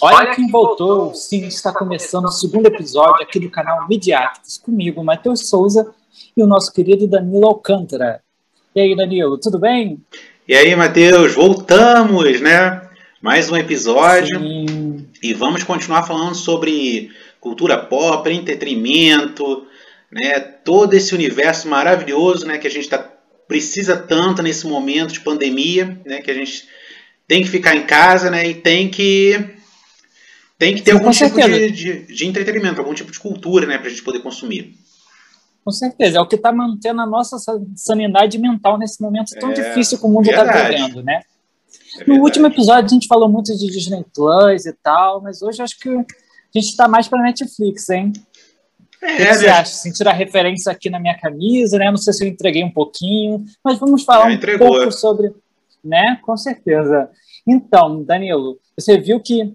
Olha quem voltou! Sim, está começando o segundo episódio aqui do canal Midiáticos, comigo, Matheus Souza e o nosso querido Danilo Alcântara. E aí, Danilo, tudo bem? E aí, Matheus, voltamos, né? Mais um episódio. Sim. E vamos continuar falando sobre cultura pop, entretenimento, né? Todo esse universo maravilhoso, né? Que a gente tá, precisa tanto nesse momento de pandemia, né? Que a gente tem que ficar em casa, né? E tem que tem que ter Sim, algum tipo de, de, de, entretenimento, algum tipo de cultura, né, para a gente poder consumir. Com certeza, é o que está mantendo a nossa sanidade mental nesse momento tão é, difícil que o mundo está vivendo, né? É no último episódio a gente falou muito de Disney Plus e tal, mas hoje acho que a gente está mais para Netflix, hein? É, o que, que você acha? Sentir a referência aqui na minha camisa, né? Não sei se eu entreguei um pouquinho, mas vamos falar um pouco sobre, né? Com certeza. Então, Danilo, você viu que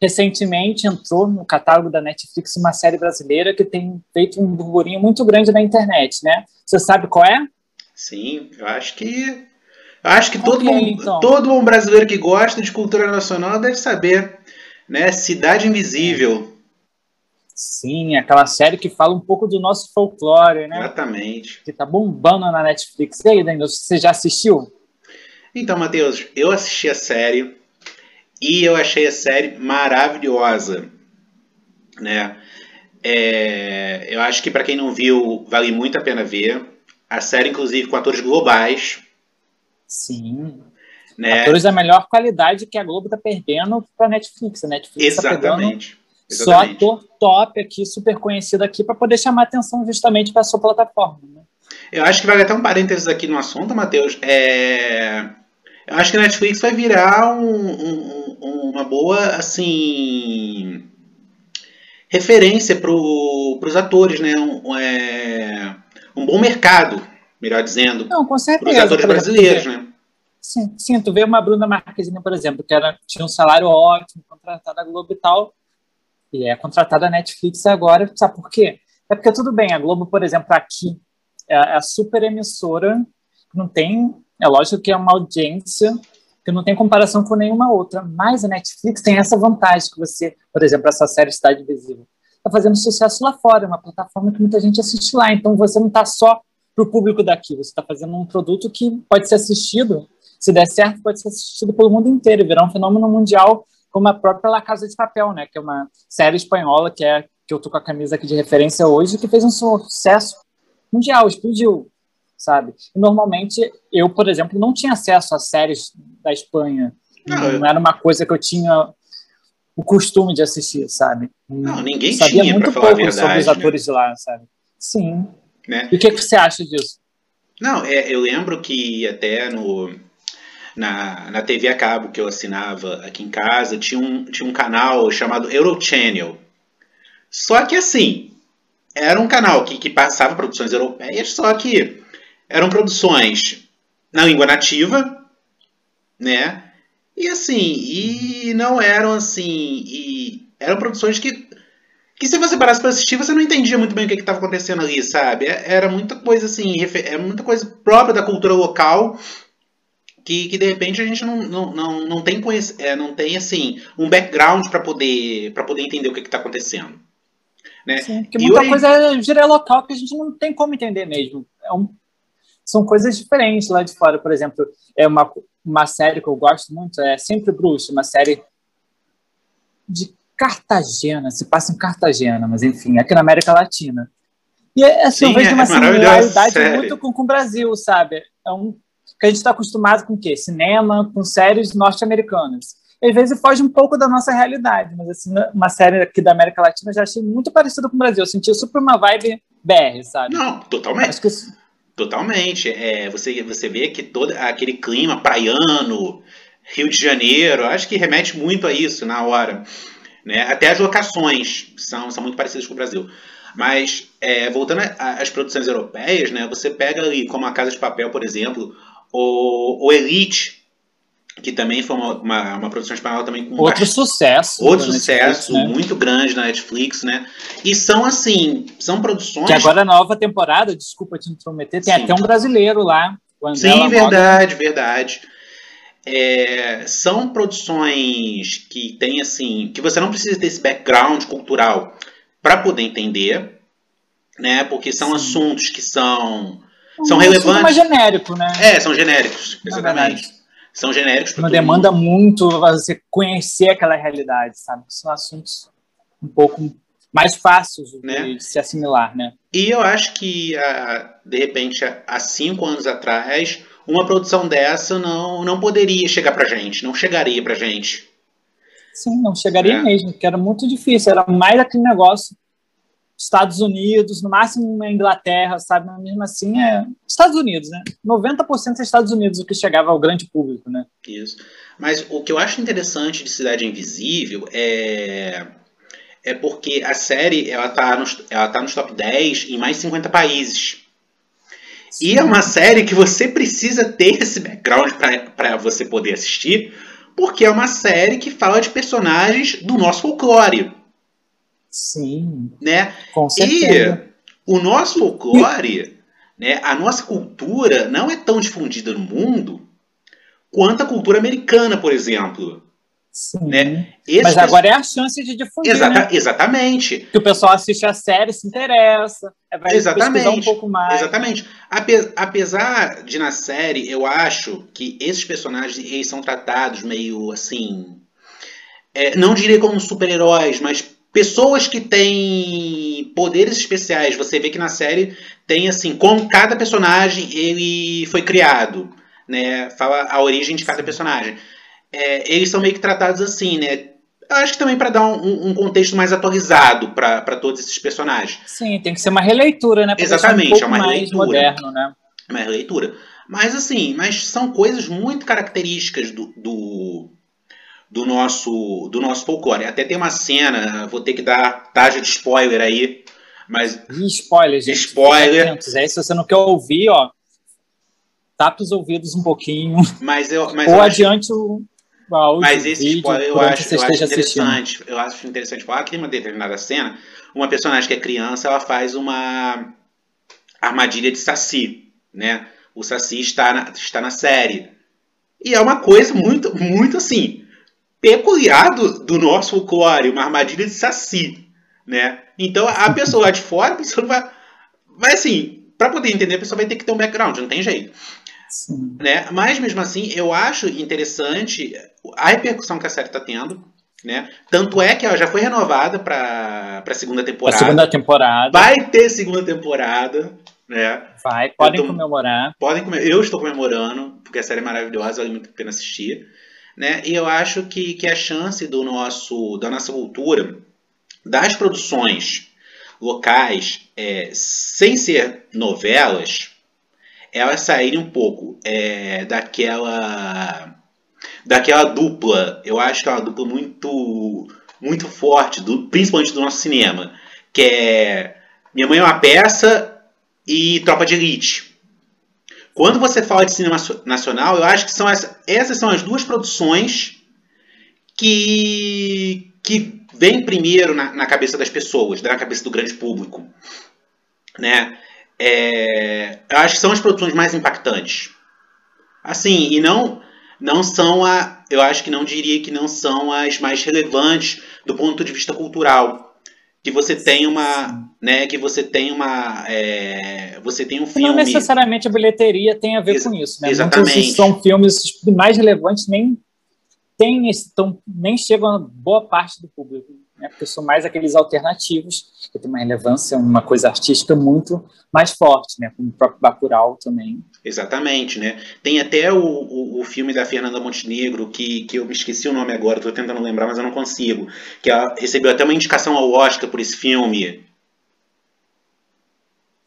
recentemente entrou no catálogo da Netflix uma série brasileira que tem feito um burburinho muito grande na internet, né? Você sabe qual é? Sim, eu acho que acho que okay, todo bom, então. todo bom brasileiro que gosta de cultura nacional deve saber, né? Cidade Invisível. Sim, aquela série que fala um pouco do nosso folclore, né? Exatamente. Que tá bombando na Netflix. E aí, Daniel, você já assistiu? Então, Matheus, eu assisti a série e eu achei a série maravilhosa, né? É, eu acho que para quem não viu, vale muito a pena ver. A série, inclusive, com atores globais. Sim. Né? Atores da melhor qualidade que a Globo está perdendo para a Netflix. A Netflix tá Exatamente. Tá só ator top aqui, super conhecido aqui, para poder chamar atenção justamente para a sua plataforma. Né? Eu acho que vale até um parênteses aqui no assunto, Matheus. É... Eu acho que a Netflix vai virar um, um, uma boa, assim, referência para os atores, né? Um, é, um bom mercado, melhor dizendo. Para os atores brasileiros, né? Sim, sim, tu vê uma Bruna Marquezine, por exemplo, que era, tinha um salário ótimo, contratada da Globo e tal, e é contratada da Netflix agora, sabe por quê? É porque tudo bem, a Globo, por exemplo, aqui é a super emissora, não tem é lógico que é uma audiência que não tem comparação com nenhuma outra, mas a Netflix tem essa vantagem que você, por exemplo, essa série Cidade Invisível, está fazendo sucesso lá fora, é uma plataforma que muita gente assiste lá, então você não está só para o público daqui, você está fazendo um produto que pode ser assistido, se der certo, pode ser assistido pelo mundo inteiro, virar um fenômeno mundial, como a própria La Casa de Papel, né, que é uma série espanhola que é que eu tô com a camisa aqui de referência hoje, que fez um sucesso mundial, explodiu sabe? E normalmente eu, por exemplo, não tinha acesso a séries da Espanha. Não, não era uma coisa que eu tinha o costume de assistir, sabe? Não, ninguém sabia tinha, muito pouco verdade, sobre os né? atores de lá, sabe? Sim. Né? E o que, que você acha disso? Não, é, eu lembro que até no, na, na TV a cabo que eu assinava aqui em casa, tinha um, tinha um canal chamado Eurochannel. Só que assim, era um canal que, que passava produções europeias, só que eram produções na língua nativa, né? E assim, e não eram assim, e eram produções que que se você parasse para assistir, você não entendia muito bem o que estava acontecendo ali, sabe? É, era muita coisa assim, é muita coisa própria da cultura local que, que de repente a gente não, não, não, não tem é, não tem assim um background para poder para poder entender o que está acontecendo. Né? Sim, porque muita coisa é gíria local que a gente não tem como entender mesmo. É um são coisas diferentes lá de fora. Por exemplo, é uma, uma série que eu gosto muito, é Sempre Bruxo, uma série de Cartagena, se passa em Cartagena, mas enfim, aqui na América Latina. E é, assim, Sim, eu vejo é uma similaridade muito com, com o Brasil, sabe? É um que a gente está acostumado com o quê? Cinema, com séries norte-americanas. Às vezes foge um pouco da nossa realidade, mas assim, uma série aqui da América Latina eu já achei muito parecida com o Brasil. Eu senti super uma vibe BR, sabe? Não, totalmente. Acho que Totalmente. É, você, você vê que todo aquele clima praiano, Rio de Janeiro, acho que remete muito a isso na hora. Né? Até as locações são, são muito parecidas com o Brasil. Mas, é, voltando às produções europeias, né, você pega ali, como a Casa de Papel, por exemplo, o, o Elite, que também foi uma, uma, uma, produção espanhola também com outro sucesso outro sucesso Netflix, né? muito grande na Netflix né e são assim são produções que agora a nova temporada desculpa te intrometer tem Sim. até um brasileiro lá Sim verdade verdade é, são produções que tem assim, que você não precisa ter esse background cultural para poder entender, né? Porque são Sim. assuntos que são são um relevantes. mais genérico, né? É, são genéricos, exatamente. São genéricos. Não demanda muito você conhecer aquela realidade, sabe? São assuntos um pouco mais fáceis de, né? se assimilar, né? E eu acho que, ah, de repente, há cinco anos atrás, uma produção dessa não, não poderia chegar pra gente, não chegaria pra gente. Sim, não chegaria é. mesmo, porque era muito difícil, era mais aquele negócio Estados Unidos, no máximo na Inglaterra, sabe? Mas mesmo assim é Estados Unidos, né? 90% é Estados Unidos o que chegava ao grande público, né? Isso. Mas o que eu acho interessante de Cidade Invisível é é porque a série ela tá nos, ela tá nos top 10 em mais de 50 países. Sim. E é uma série que você precisa ter esse background para você poder assistir, porque é uma série que fala de personagens do nosso folclore. Sim. Né? Com certeza. E o nosso folclore, né, a nossa cultura não é tão difundida no mundo quanto a cultura americana, por exemplo. Sim. Né? Mas agora é a chance de difundir. Exata né? Exatamente. Que o pessoal assiste a série, se interessa, é, vai exatamente. um pouco mais. Exatamente. Apesar de na série, eu acho que esses personagens eles são tratados meio assim. É, não diria como super-heróis, mas pessoas que têm poderes especiais. Você vê que na série tem assim, como cada personagem ele foi criado, né? Fala a origem de cada personagem é, eles são meio que tratados assim, né? Acho que também para dar um, um, contexto mais atualizado para todos esses personagens. Sim, tem que ser uma releitura, né? Exatamente, um é uma releitura. moderno, né? É uma releitura. Mas assim, mas são coisas muito características do, do, do, nosso, do nosso folclore. Até tem uma cena, vou ter que dar taxa de spoiler aí, mas... spoiler, gente. Spoiler. Aí, se você não quer ouvir, ó, tapa os ouvidos um pouquinho. Mas eu, mas ou eu adiante acho... o mas esse vídeo, spoiler eu acho, eu acho interessante. Assistindo. Eu acho interessante falar que em uma determinada cena, uma personagem que é criança, ela faz uma armadilha de saci, né? O saci está na, está na série. E é uma coisa muito, muito assim, peculiar do, do nosso folclore, uma armadilha de saci, né? Então a pessoa lá de fora, a pessoa vai, vai assim, para poder entender, a pessoa vai ter que ter um background, não tem jeito. Sim. Né? Mas mesmo assim, eu acho interessante a repercussão que a série está tendo. Né? Tanto é que ela já foi renovada para a segunda temporada. A segunda temporada. Vai ter segunda temporada. Né? Vai, podem tô, comemorar. Podem comemorar. Eu estou comemorando, porque a série é maravilhosa, vale muito a pena assistir. Né? E eu acho que, que a chance do nosso, da nossa cultura, das produções locais, é, sem ser novelas, elas saírem um pouco é, daquela daquela dupla. Eu acho que é uma dupla muito muito forte, do, principalmente do nosso cinema, que é Minha Mãe é uma Peça e Tropa de Elite. Quando você fala de cinema nacional, eu acho que são essa, essas são as duas produções que, que vêm primeiro na, na cabeça das pessoas, na cabeça do grande público. Né? é, eu acho que são as produções mais impactantes. Assim, e não não são a, eu acho que não diria que não são as mais relevantes do ponto de vista cultural. Que você tem uma, né, que você tem uma, é, você tem um filme. Não necessariamente a bilheteria tem a ver Ex com isso, né? Exatamente. Muitos são filmes mais relevantes nem tem esse, tão, nem chegam a boa parte do público né? porque são mais aqueles alternativos, que tem uma relevância, uma coisa artística muito mais forte, né? como o próprio Bacurau também. Exatamente, né? Tem até o, o, o, filme da Fernanda Montenegro, que, que eu me esqueci o nome agora, estou tentando lembrar, mas eu não consigo, que ela recebeu até uma indicação ao Oscar por esse filme.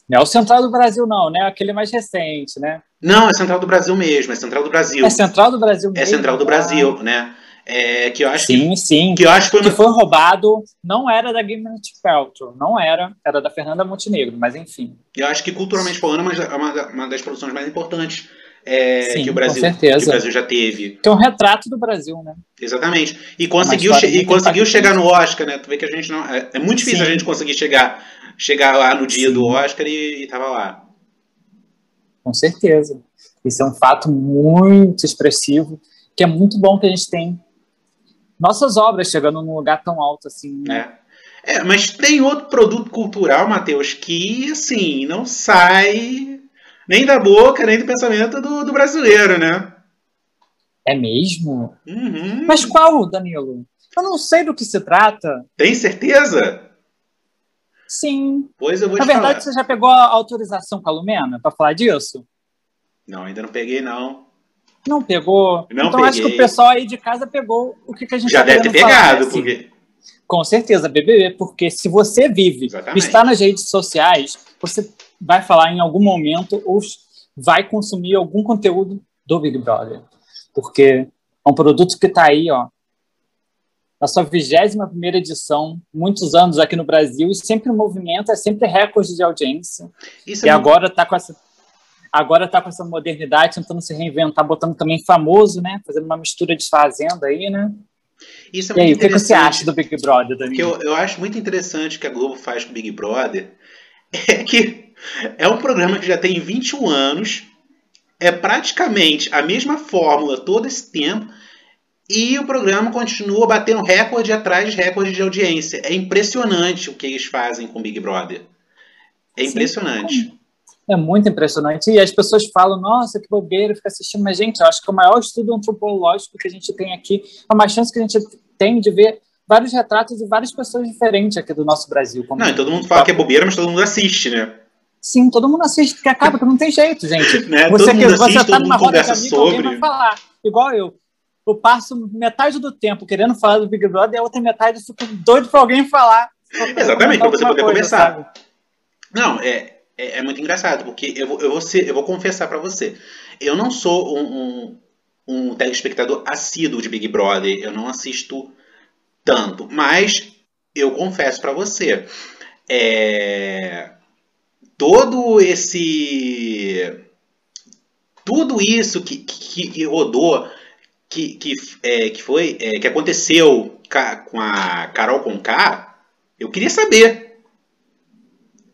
Não é o Central do Brasil, não, né? Aquele mais recente, né? Não, é Central do Brasil mesmo, é Central do Brasil. É Central do Brasil mesmo. É Central do Brasil, né? É, que eu acho sim, que, sim. Que eu acho que foi, que foi roubado, não era da Gwyneth Paltrow, não era, era da Fernanda Montenegro, mas enfim. Eu acho que culturalmente falando é uma, uma das produções mais importantes é, sim, que, o Brasil, que o Brasil já teve. É um retrato do Brasil, né? Exatamente. E conseguiu, che e conseguiu chegar no Oscar, né? Tu vê que a gente não. É, é muito difícil sim. a gente conseguir chegar, chegar lá no dia sim. do Oscar e, e tava lá. Com certeza. Isso é um fato muito expressivo que é muito bom que a gente tem nossas obras chegando num lugar tão alto assim, né? É. é mas tem outro produto cultural, Matheus, que, assim, não sai nem da boca, nem do pensamento do, do brasileiro, né? É mesmo? Uhum. Mas qual, Danilo? Eu não sei do que se trata. Tem certeza? Sim. Pois eu vou Na verdade, falar. você já pegou a autorização com a Lumena para falar disso? Não, ainda não peguei, não. Não pegou? Não então acho que peguei. o pessoal aí de casa pegou o que, que a gente Já tá deve ter querendo falar, pegado, assim. porque. Com certeza, BBB, porque se você vive, Exatamente. está nas redes sociais, você vai falar em algum momento ou vai consumir algum conteúdo do Big Brother. Porque é um produto que está aí, ó, na sua 21 primeira edição, muitos anos aqui no Brasil, e sempre o movimento é sempre recorde de audiência. Isso E é agora está com essa agora tá com essa modernidade, tentando se reinventar, botando também famoso, né? Fazendo uma mistura de fazenda aí, né? isso é E aí, muito o que, você acha do Big Brother, O que Danilo? eu, eu acho muito interessante que a Globo faz com o Big Brother é que é um programa que já tem 21 anos, é praticamente a mesma fórmula todo esse tempo, e o programa continua batendo recorde atrás de recorde de audiência. É impressionante o que eles fazem com o Big Brother. É Sim, impressionante. É muito impressionante. E as pessoas falam, nossa, que bobeira, fica assistindo. Mas, gente, eu acho que o maior estudo antropológico que a gente tem aqui é uma chance que a gente tem de ver vários retratos de várias pessoas diferentes aqui do nosso Brasil. Como Não, e todo mundo fala que é bobeira, mas todo mundo assiste, né? Sim, todo mundo assiste, porque acaba que não tem jeito, gente. Né? Você, todo que, mundo você assiste, tá numa roda de amigo, alguém sobre. vai falar. Igual eu. Eu passo metade do tempo querendo falar do Big Brother e a outra metade eu fico doido pra alguém falar. Exatamente, pra você poder coisa, conversar. sabe? Não, é, é, é muito engraçado, porque eu vou, eu vou, ser- eu vou confessar pra você. Eu não sou um, um, um telespectador assíduo de Big Brother, eu não assisto tanto, mas eu confesso pra você, é, todo esse. Tudo isso que, que, que rodou, que, que, é, que foi, é, que aconteceu com a Carol Conká, eu queria saber.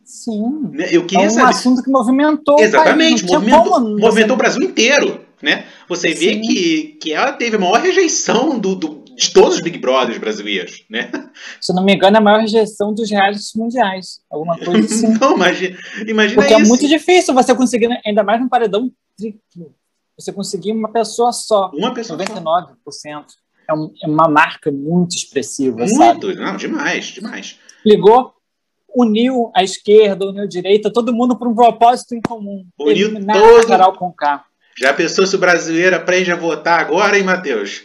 Sim. né? Eu É queria um saber. assunto que movimentou o Exatamente, país. Não tinha movimentou, como não movimentou o Brasil inteiro. Né? Você vê Sim. que, que ela teve a maior rejeição do, do- de todos os Big Brothers brasileiros. Né? Se eu não me engano, é a maior rejeição dos realities mundiais. Alguma coisa assim. Então, imagina, imagina Porque é isso. muito difícil você conseguir, né, ainda mais num paredão triplo, você conseguir uma pessoa só. Uma pessoa só. 99%. É, um- é uma marca muito expressiva, sabe? Muito, não, demais, demais. Ligou, uniu a esquerda, uniu a direita, todo mundo por um propósito em comum. Uniu Eliminar todo- a Carol Conká. Já pensou se o brasileiro aprende a votar agora, hein, Matheus?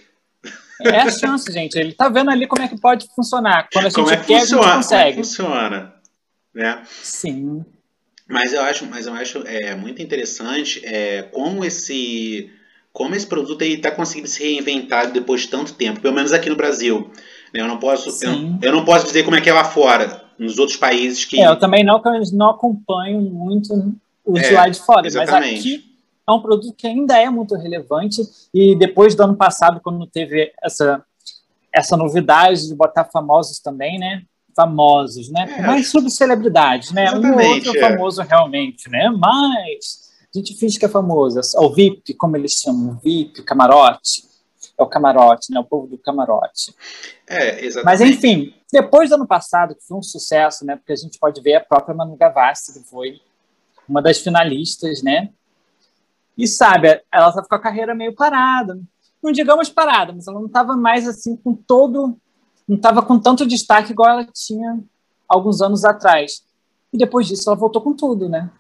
É a chance, gente. Ele tá vendo ali como é que pode funcionar. Quando a gente Como é que quer, a funciona? gente Como é que consegue. funciona? Né? Sim. Mas eu acho, mas eu acho é, muito interessante é, como esse como esse produto está conseguindo se reinventar depois de tanto tempo, pelo menos aqui no Brasil. Eu não posso, eu, eu não posso dizer como é que é lá fora, nos outros países que É, eu também não, não acompanho muito os É, de lá de fora, exatamente. mas aqui é um produto que ainda é muito relevante e depois do ano passado, quando teve essa, essa novidade de botar famosos também, né? Famosos, né? É. Mais subcelebridades, né? Um ou outro é. famoso realmente, né? Mas a gente finge que é famoso. É o VIP, como eles chamam, VIP, camarote. É o camarote, né? O povo do camarote. é Mas exatamente. enfim, depois do ano passado, que foi um sucesso, né? Porque a gente pode ver a própria Manu Gavassi, que foi uma das finalistas, né? E sabe, ela tá com a carreira meio parada. Não digamos parada, mas ela não estava mais assim com todo. Não estava com tanto destaque igual ela tinha alguns anos atrás. E depois disso ela voltou com tudo, né?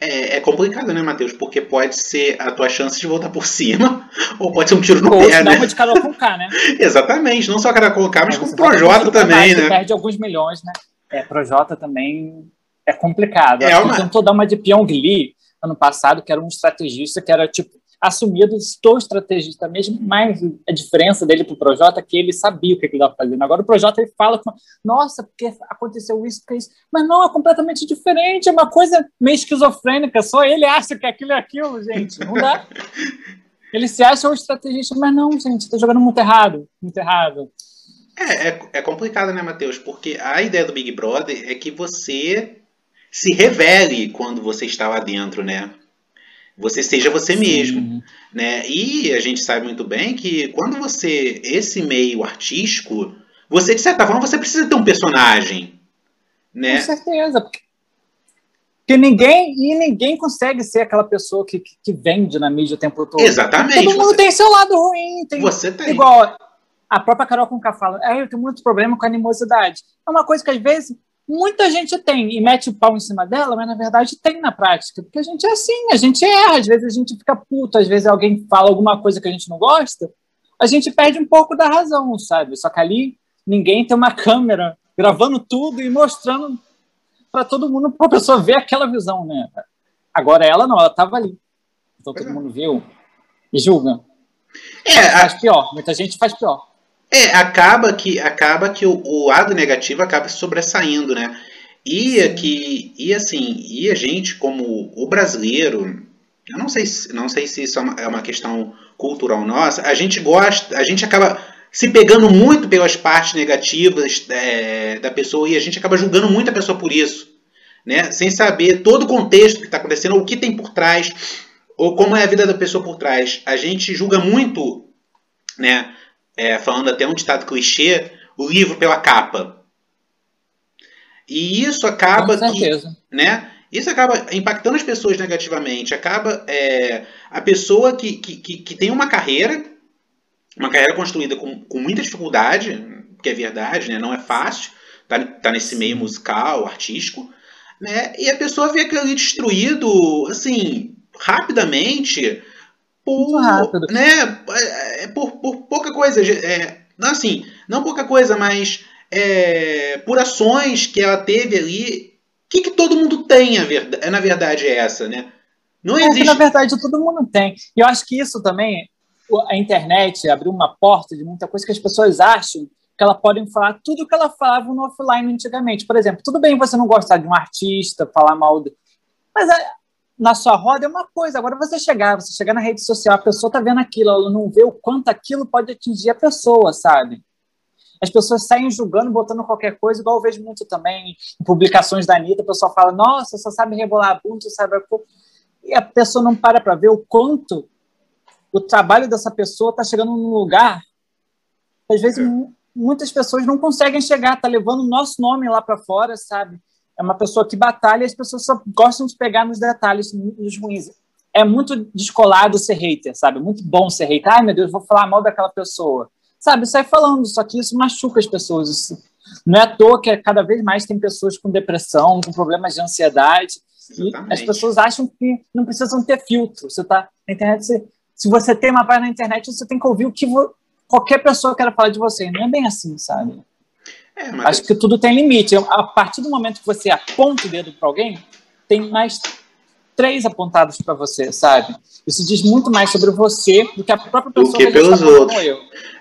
É, é complicado, né, Matheus? Porque pode ser a tua chance de voltar por cima, ou pode ser um tiro no Ou pé, né? de Carol com K, né? Exatamente, não só cara colocar, mas Aí com o com Projota também, baixo, né? Perde alguns milhões, né? É, Projota também é complicado. É uma- tentou dar uma de Pyong Lee ano passado, que era um estrategista que era tipo assumido, estou estrategista mesmo, mas a diferença dele pro Projota é que ele sabia o que ele estava fazendo. Agora o Projota ele fala com, nossa, porque aconteceu isso, porque isso, mas não, é completamente diferente, é uma coisa meio esquizofrênica, só ele acha que aquilo é aquilo, gente, não dá. Ele se acha um estrategista, mas não, gente, tá jogando muito errado, muito errado. É, é, é complicado, né, Matheus? Porque a ideia do Big Brother é que você se revele quando você está lá dentro, né? Você seja você Sim. mesmo, né? E a gente sabe muito bem que quando você esse meio artístico, você de certa forma você precisa ter um personagem, né? Com certeza, porque ninguém e ninguém consegue ser aquela pessoa que, que, vende na mídia o tempo todo. Exatamente. Todo mundo você... tem seu lado ruim. Tem, você tem. Igual a própria Carol Conká fala, é, eu tenho muito problema com animosidade. É uma coisa que às vezes muita gente tem e mete o pau em cima dela, mas na verdade tem na prática. Porque a gente é assim, a gente erra, às vezes a gente fica puto, às vezes alguém fala alguma coisa que a gente não gosta, a gente perde um pouco da razão, sabe? Só que ali ninguém tem uma câmera gravando tudo e mostrando para todo mundo, para a pessoa ver aquela visão, né? Agora ela não, ela estava ali. Então todo é. mundo viu e julga. É, faz a... pior, muita gente faz pior. É, acaba que acaba que o, o lado negativo acaba sobressaindo, né? E que e assim, e a gente como o brasileiro, eu não sei, não sei se isso é uma, é uma questão cultural nossa, a gente gosta, a gente acaba se pegando muito pelas partes negativas é, da pessoa e a gente acaba julgando muito a pessoa por isso, né? Sem saber todo o contexto que está acontecendo, o que tem por trás, ou como é a vida da pessoa por trás. A gente julga muito, né? É, falando até um ditado clichê, o livro pela capa. E isso acaba que, né? Isso acaba impactando as pessoas negativamente. Acaba é, a pessoa que, que, que tem uma carreira uma carreira construída com, com muita dificuldade, que é verdade, né? não é fácil, tá, tá nesse meio musical, artístico, né? e a pessoa vê aquilo ali destruído, assim, rapidamente, por, rápido. né, é, é, por, por pouca coisa, é, não assim, não pouca coisa, mas é, por ações que ela teve ali, o que, que todo mundo tem, a na verdade, é essa, né? Não existe... É que, na verdade, todo mundo tem. E eu acho que isso também a internet abriu uma porta de muita coisa que as pessoas acham que elas podem falar tudo o que ela falava no offline antigamente. Por exemplo, tudo bem você não gostar de um artista, falar mal de... Mas é, na sua roda é uma coisa. Agora você chegar, você chegar na rede social, a pessoa está vendo aquilo, ela não vê o quanto aquilo pode atingir a pessoa, sabe? As pessoas saem julgando, botando qualquer coisa, igual eu vejo muito também em publicações da Anitta, a pessoa fala, nossa, só sabe rebolar a bunda, sabe... E a pessoa não para para ver o quanto o trabalho dessa pessoa está chegando num lugar que, às vezes, é. muitas pessoas não conseguem chegar, está levando o nosso nome lá para fora, sabe? É uma pessoa que batalha e as pessoas só gostam de pegar nos detalhes, nos ruins. É muito descolado ser hater, sabe? Muito bom ser hater. Ai, meu Deus, vou falar mal daquela pessoa. Sabe, sai falando, só que isso machuca as pessoas. Isso não é à toa que cada vez mais tem pessoas com depressão, com problemas de ansiedade. Exatamente. E as pessoas acham que não precisam ter filtro. Você está na internet, você se você tem uma página na internet, você tem que ouvir o que qualquer pessoa quer falar de você. Não é bem assim, sabe? É, mas... Acho que tudo tem limite. A partir do momento que você aponta o dedo para alguém, tem mais três apontados para você, sabe? Isso diz muito mais sobre você do que a própria pessoa do que, que pelos tá outros.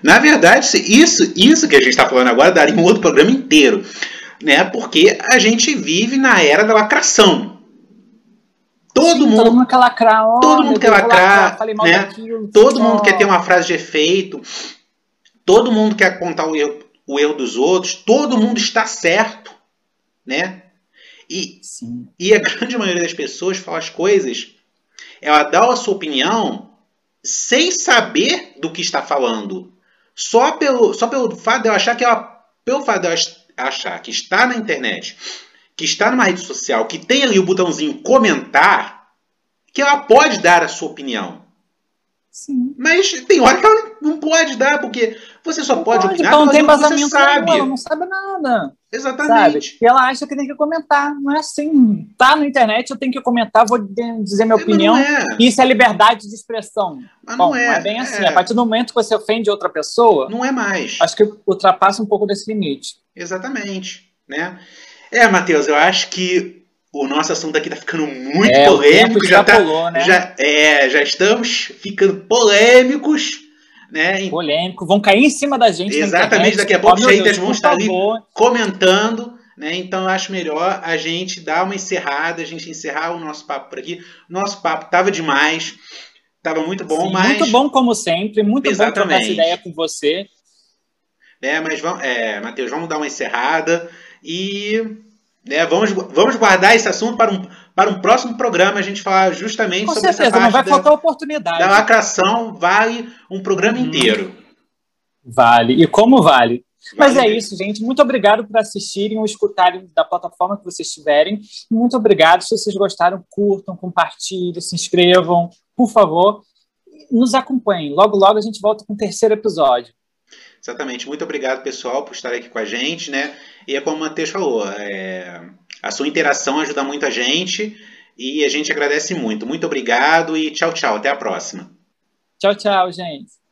Na verdade, isso, isso que a gente está falando agora daria um outro programa inteiro, né? Porque a gente vive na era da lacração. Todo Sim, mundo, todo mundo quer lacrar. Oh, todo mundo quer lacrar. lacrar né? Daquilo, todo mundo quer ter uma frase de efeito. Todo mundo quer apontar o erro, o erro dos outros. Todo mundo está certo. Né? E, Sim. e a grande maioria das pessoas fala as coisas. Ela dá a sua opinião sem saber do que está falando. Só pelo, só pelo fato de eu achar que ela. Pelo fato de eu achar que está na internet que está numa rede social, que tem ali o botãozinho comentar, que ela pode dar a sua opinião. Sim. Mas tem hora que ela não pode dar, porque você só pode, pode opinar não tem você sabe. Ela não sabe nada. Exatamente. Sabe? E ela acha que tem que comentar. Não é assim. Tá na internet, eu tenho que comentar, vou dizer minha é, opinião. É. Isso é liberdade de expressão. Mas Bom, não é. não é bem assim. É. A partir do momento que você ofende outra pessoa. Não é mais. Acho que ultrapassa um pouco desse limite. Exatamente. Né? É, Matheus, eu acho que o nosso assunto aqui tá ficando muito é, polêmico. Já, já, tá, pulou, né? já, é, já estamos ficando polêmicos. Né? Polêmico, vão cair em cima da gente. Exatamente, daqui a pouco os haters vão estar ali comentando. Né? Então eu acho melhor a gente dar uma encerrada, a gente encerrar o nosso papo por aqui. Nosso papo tava demais, tava muito bom, Sim, mas. Muito bom, como sempre, muito Exatamente. bom trocar essa ideia com você. É, mas vamos, é, Matheus, vamos dar uma encerrada e né, vamos, vamos guardar esse assunto para um, para um próximo programa a gente falar justamente Com sobre certeza, essa parte não vai da, faltar oportunidade. da lacração. Vale um programa Uhum. inteiro. Vale. E como vale? Mas é isso, gente. Muito obrigado por assistirem ou escutarem da plataforma que vocês tiverem. Muito obrigado. Se vocês gostaram, curtam, compartilhem, se inscrevam, por favor. Nos acompanhem. Logo, logo a gente volta com o terceiro episódio. Exatamente. Muito obrigado, pessoal, por estar aqui com a gente, né? E é como o Matheus falou, é, a sua interação ajuda muito a gente e a gente agradece muito. Muito obrigado e tchau, tchau. Até a próxima. Tchau, tchau, gente.